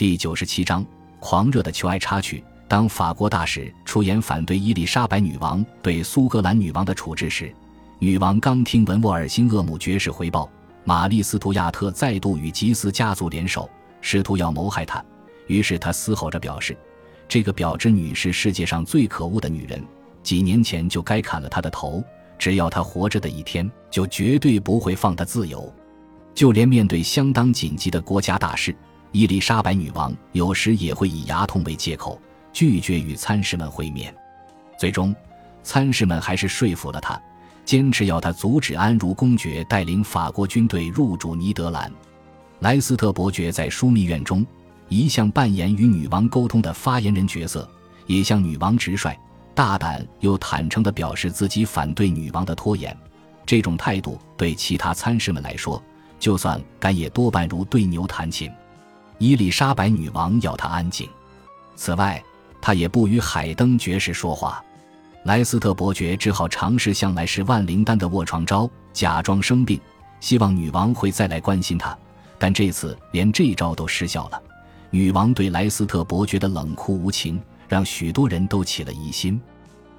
第九十七章狂热的求爱插曲。当法国大使出言反对伊丽莎白女王对苏格兰女王的处置时，女王刚听文沃尔辛厄姆爵士回报，玛丽斯图亚特再度与吉斯家族联手，试图要谋害她。于是她嘶吼着表示：“这个婊子女是世界上最可恶的女人，几年前就该砍了她的头。只要她活着的一天，就绝对不会放她自由。就连面对相当紧急的国家大事，伊丽莎白女王有时也会以牙痛为借口。”拒绝与参事们会面，最终，参事们还是说服了他，坚持要他阻止安茹公爵带领法国军队入主尼德兰。莱斯特伯爵在枢密院中一向扮演与女王沟通的发言人角色，也向女王直率、大胆又坦诚地表示自己反对女王的拖延。这种态度对其他参事们来说，就算干也多半如对牛弹琴。伊丽莎白女王要他安静。此外，他也不与海登爵士说话，莱斯特伯爵只好尝试向来是万灵丹的卧床招，假装生病，希望女王会再来关心他。但这次连这招都失效了。女王对莱斯特伯爵的冷酷无情，让许多人都起了疑心。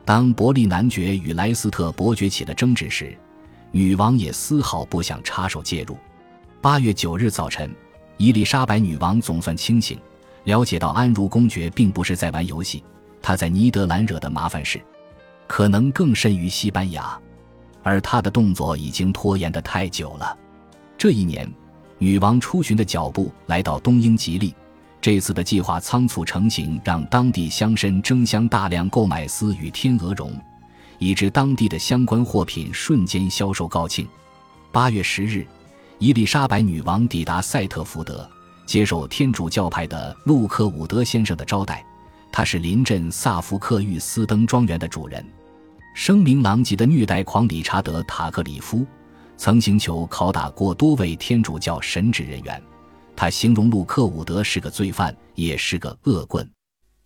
当伯利男爵与莱斯特伯爵起了争执时，女王也丝毫不想插手介入。八月九日早晨，伊丽莎白女王总算清醒。了解到安茹公爵并不是在玩游戏，他在尼德兰惹的麻烦事，可能更甚于西班牙，而他的动作已经拖延得太久了。这一年，女王出巡的脚步来到东英吉利，这次的计划仓促成型，让当地乡绅争相大量购买丝与天鹅绒，以致当地的相关货品瞬间销售告罄。八月十日，伊丽莎白女王抵达塞特福德。接受天主教派的路克伍德先生的招待，他是临镇萨福克玉斯登庄园的主人。声名狼藉的虐待狂理查德·塔克里夫曾请求拷打过多位天主教神职人员。他形容路克伍德是个罪犯，也是个恶棍。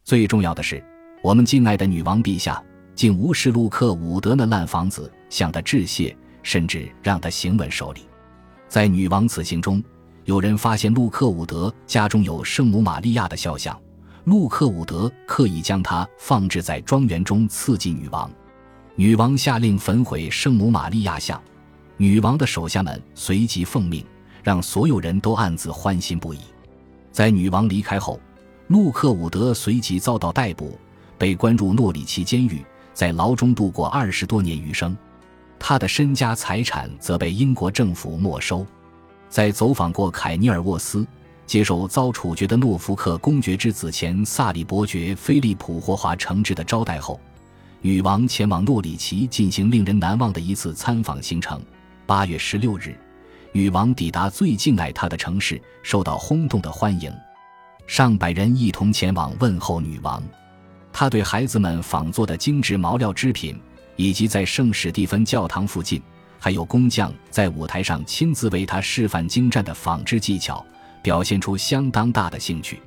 最重要的是，我们敬爱的女王陛下竟无视路克伍德那烂房子，向他致谢，甚至让他行吻手礼。在女王此行中。有人发现路克伍德家中有圣母玛利亚的肖像，路克伍德刻意将它放置在庄园中刺激女王。女王下令焚毁圣母玛利亚像，女王的手下们随即奉命，让所有人都暗自欢欣不已。在女王离开后，路克伍德随即遭到逮捕，被关入诺里奇监狱，在牢中度过二十多年余生。他的身家财产则被英国政府没收。在走访过凯尼尔沃斯，接受遭处决的诺福克公爵之子前萨里伯爵菲利普霍华诚挚的招待后，女王前往诺里奇进行令人难忘的一次参访行程。八月十六日，女王抵达最敬爱她的城市，受到轰动的欢迎，上百人一同前往问候女王。她对孩子们仿做的精致毛料织品，以及在圣史蒂芬教堂附近。还有工匠在舞台上亲自为他示范精湛的纺织技巧，表现出相当大的兴趣。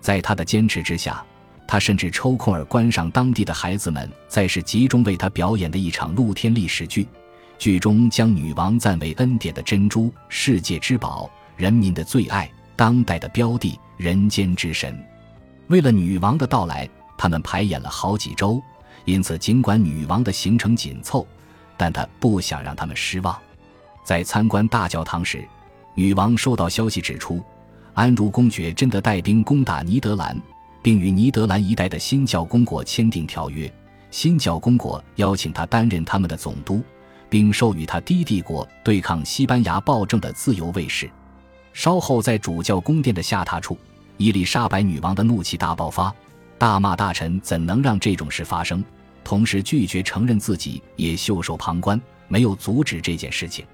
在他的坚持之下，他甚至抽空儿观赏当地的孩子们在是集中为他表演的一场露天历史剧。剧中将女王赞为恩典的珍珠、世界之宝、人民的最爱、当代的标的、人间之神。为了女王的到来，他们排演了好几周。因此，尽管女王的行程紧凑。但她不想让他们失望。在参观大教堂时，女王收到消息指出，安茹公爵真的带兵攻打尼德兰，并与尼德兰一带的新教公国签订条约。新教公国邀请他担任他们的总督，并授予他低帝国对抗西班牙暴政的自由卫士。稍后，在主教宫殿的下榻处，伊丽莎白女王的怒气大爆发，大骂大臣怎能让这种事发生。同时拒绝承认自己也袖手旁观，没有阻止这件事情。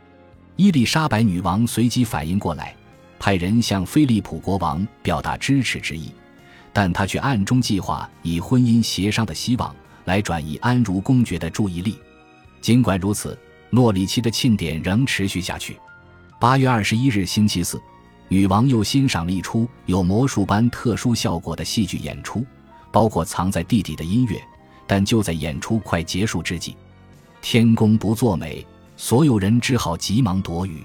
伊丽莎白女王随即反应过来，派人向菲利普国王表达支持之意，但他却暗中计划以婚姻协商的希望来转移安茹公爵的注意力。尽管如此，诺里奇的庆典仍持续下去。八月二十一日星期四，女王又欣赏了一出有魔术般特殊效果的戏剧演出，包括藏在地底的音乐。但就在演出快结束之际，天公不作美，所有人只好急忙躲雨。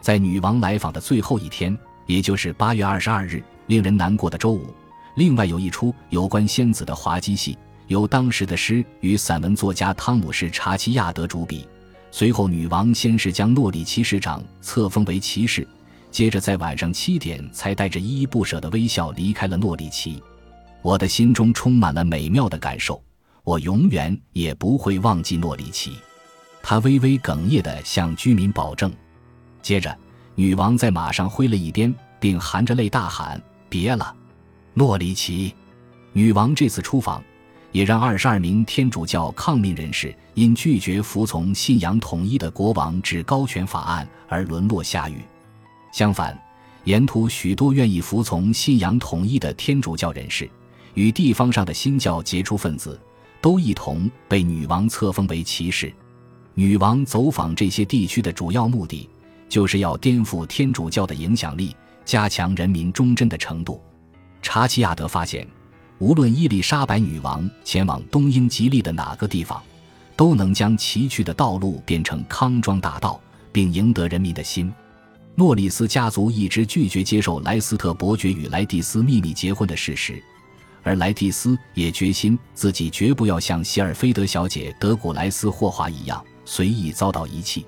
在女王来访的最后一天，也就是八月二十二日，令人难过的周五。另外有一出有关仙子的滑稽戏，由当时的诗与散文作家汤姆士·查奇亚德主笔。随后，女王先是将诺里奇市长册封为骑士，接着在晚上七点才带着依依不舍的微笑离开了诺里奇。我的心中充满了美妙的感受，我永远也不会忘记诺里奇。他微微哽咽地向居民保证。接着，女王在马上挥了一鞭，并含着泪大喊：“别了，诺里奇！”女王这次出访。也让二十二名天主教抗命人士因拒绝服从信仰统一的国王至高权法案而沦落下狱。相反，沿途许多愿意服从信仰统一的天主教人士与地方上的新教杰出分子，都一同被女王册封为骑士。女王走访这些地区的主要目的，就是要颠覆天主教的影响力，加强人民忠贞的程度。查奇亚德发现。无论伊丽莎白女王前往东英吉利的哪个地方，都能将崎岖的道路变成康庄大道，并赢得人民的心。诺里斯家族一直拒绝接受莱斯特伯爵与莱蒂斯秘密结婚的事实，而莱蒂斯也决心自己绝不要像希尔菲德小姐德古莱斯霍华一样随意遭到遗弃。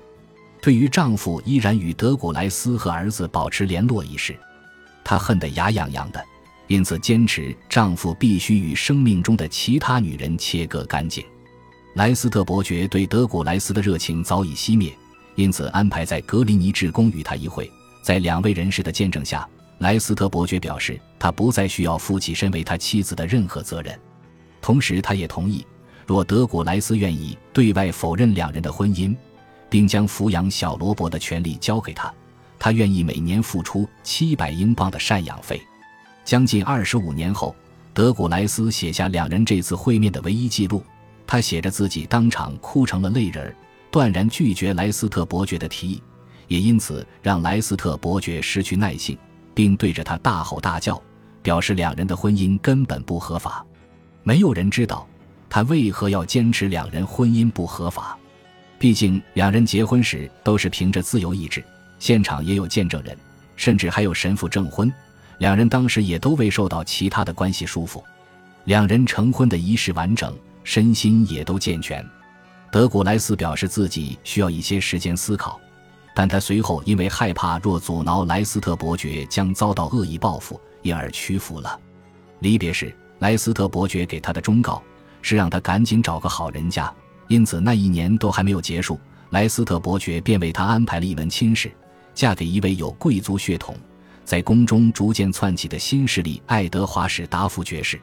对于丈夫依然与德古莱斯和儿子保持联络一事，她恨得牙痒痒的。因此，坚持丈夫必须与生命中的其他女人切割干净。莱斯特伯爵对德古莱斯的热情早已熄灭，因此安排在格林尼治宫与他一会。在两位人士的见证下，莱斯特伯爵表示他不再需要负起身为他妻子的任何责任。同时，他也同意，若德古莱斯愿意对外否认两人的婚姻，并将抚养小罗伯的权利交给他，他愿意每年付出七百英镑的赡养费。将近二十五年后，德古莱斯写下两人这次会面的唯一记录。他写着自己当场哭成了泪人，断然拒绝莱斯特伯爵的提议，也因此让莱斯特伯爵失去耐性，并对着他大吼大叫，表示两人的婚姻根本不合法。没有人知道他为何要坚持两人婚姻不合法。毕竟两人结婚时都是凭着自由意志，现场也有见证人，甚至还有神父证婚。两人当时也都未受到其他的关系束缚，两人成婚的仪式完整，身心也都健全。德古莱斯表示自己需要一些时间思考，但他随后因为害怕若阻挠莱斯特伯爵将遭到恶意报复，因而屈服了。离别时，莱斯特伯爵给他的忠告是让他赶紧找个好人家，因此那一年都还没有结束，莱斯特伯爵便为他安排了一门亲事，嫁给一位有贵族血统。在宫中逐渐窜起的新势力爱德华史达夫爵士，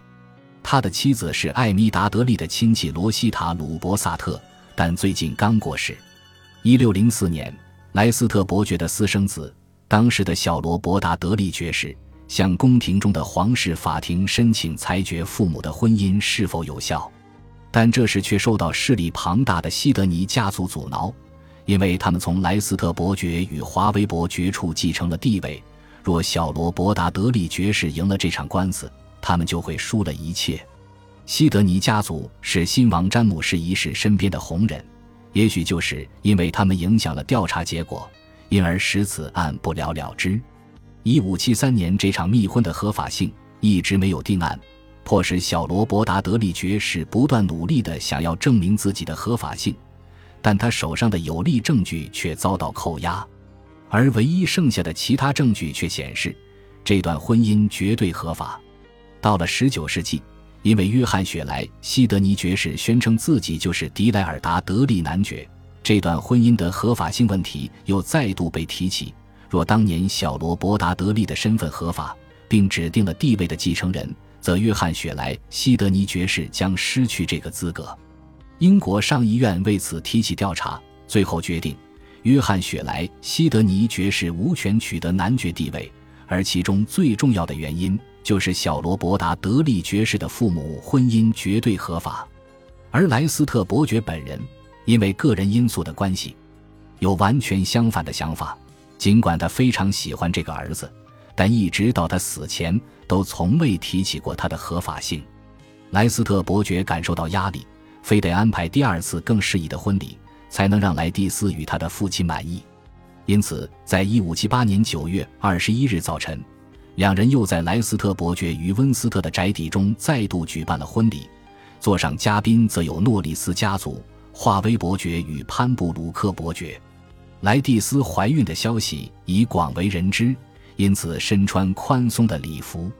他的妻子是艾米达德利的亲戚罗西塔鲁伯萨特，但最近刚过世。一六零四年，莱斯特伯爵的私生子，当时的小罗伯达德利爵士，向宫廷中的皇室法庭申请裁决父母的婚姻是否有效，但这时却受到势力庞大的西德尼家族阻挠，因为他们从莱斯特伯爵与华威伯爵处继承了地位。若小罗伯达德利爵士赢了这场官司，他们就会输了一切。西德尼家族是新王詹姆士一世身边的红人，也许就是因为他们影响了调查结果，因而使此案不了了之。一五七三年这场密婚的合法性一直没有定案，迫使小罗伯达德利爵士不断努力地想要证明自己的合法性，但他手上的有力证据却遭到扣押。而唯一剩下的其他证据却显示，这段婚姻绝对合法。到了十九世纪，因为约翰·雪莱·西德尼爵士宣称自己就是迪莱尔达·德利男爵，这段婚姻的合法性问题又再度被提起。若当年小罗伯达·德利的身份合法，并指定了地位的继承人，则约翰·雪莱·西德尼爵士将失去这个资格。英国上议院为此提起调查，最后决定。约翰·雪莱·西德尼爵士无权取得男爵地位，而其中最重要的原因就是小罗伯达·德利爵士的父母婚姻绝对合法，而莱斯特伯爵本人因为个人因素的关系，有完全相反的想法。尽管他非常喜欢这个儿子，但一直到他死前都从未提起过他的合法性。莱斯特伯爵感受到压力，非得安排第二次更适宜的婚礼。才能让莱蒂斯与他的父亲满意。因此，在一五七八年九月二十一日早晨，两人又在莱斯特伯爵与温斯特的宅邸中再度举办了婚礼。座上嘉宾则有诺里斯家族、华威伯爵与潘布鲁克伯爵。莱蒂斯怀孕的消息已广为人知，因此身穿宽松的礼服。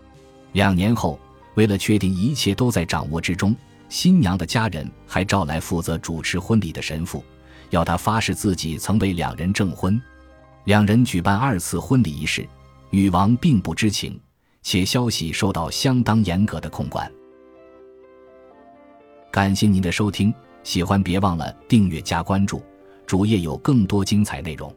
两年后，为了确定一切都在掌握之中，新娘的家人还召来负责主持婚礼的神父，要他发誓自己曾为两人证婚。两人举办二次婚礼仪式，女王并不知情，且消息受到相当严格的控管。感谢您的收听，喜欢别忘了订阅加关注，主页有更多精彩内容。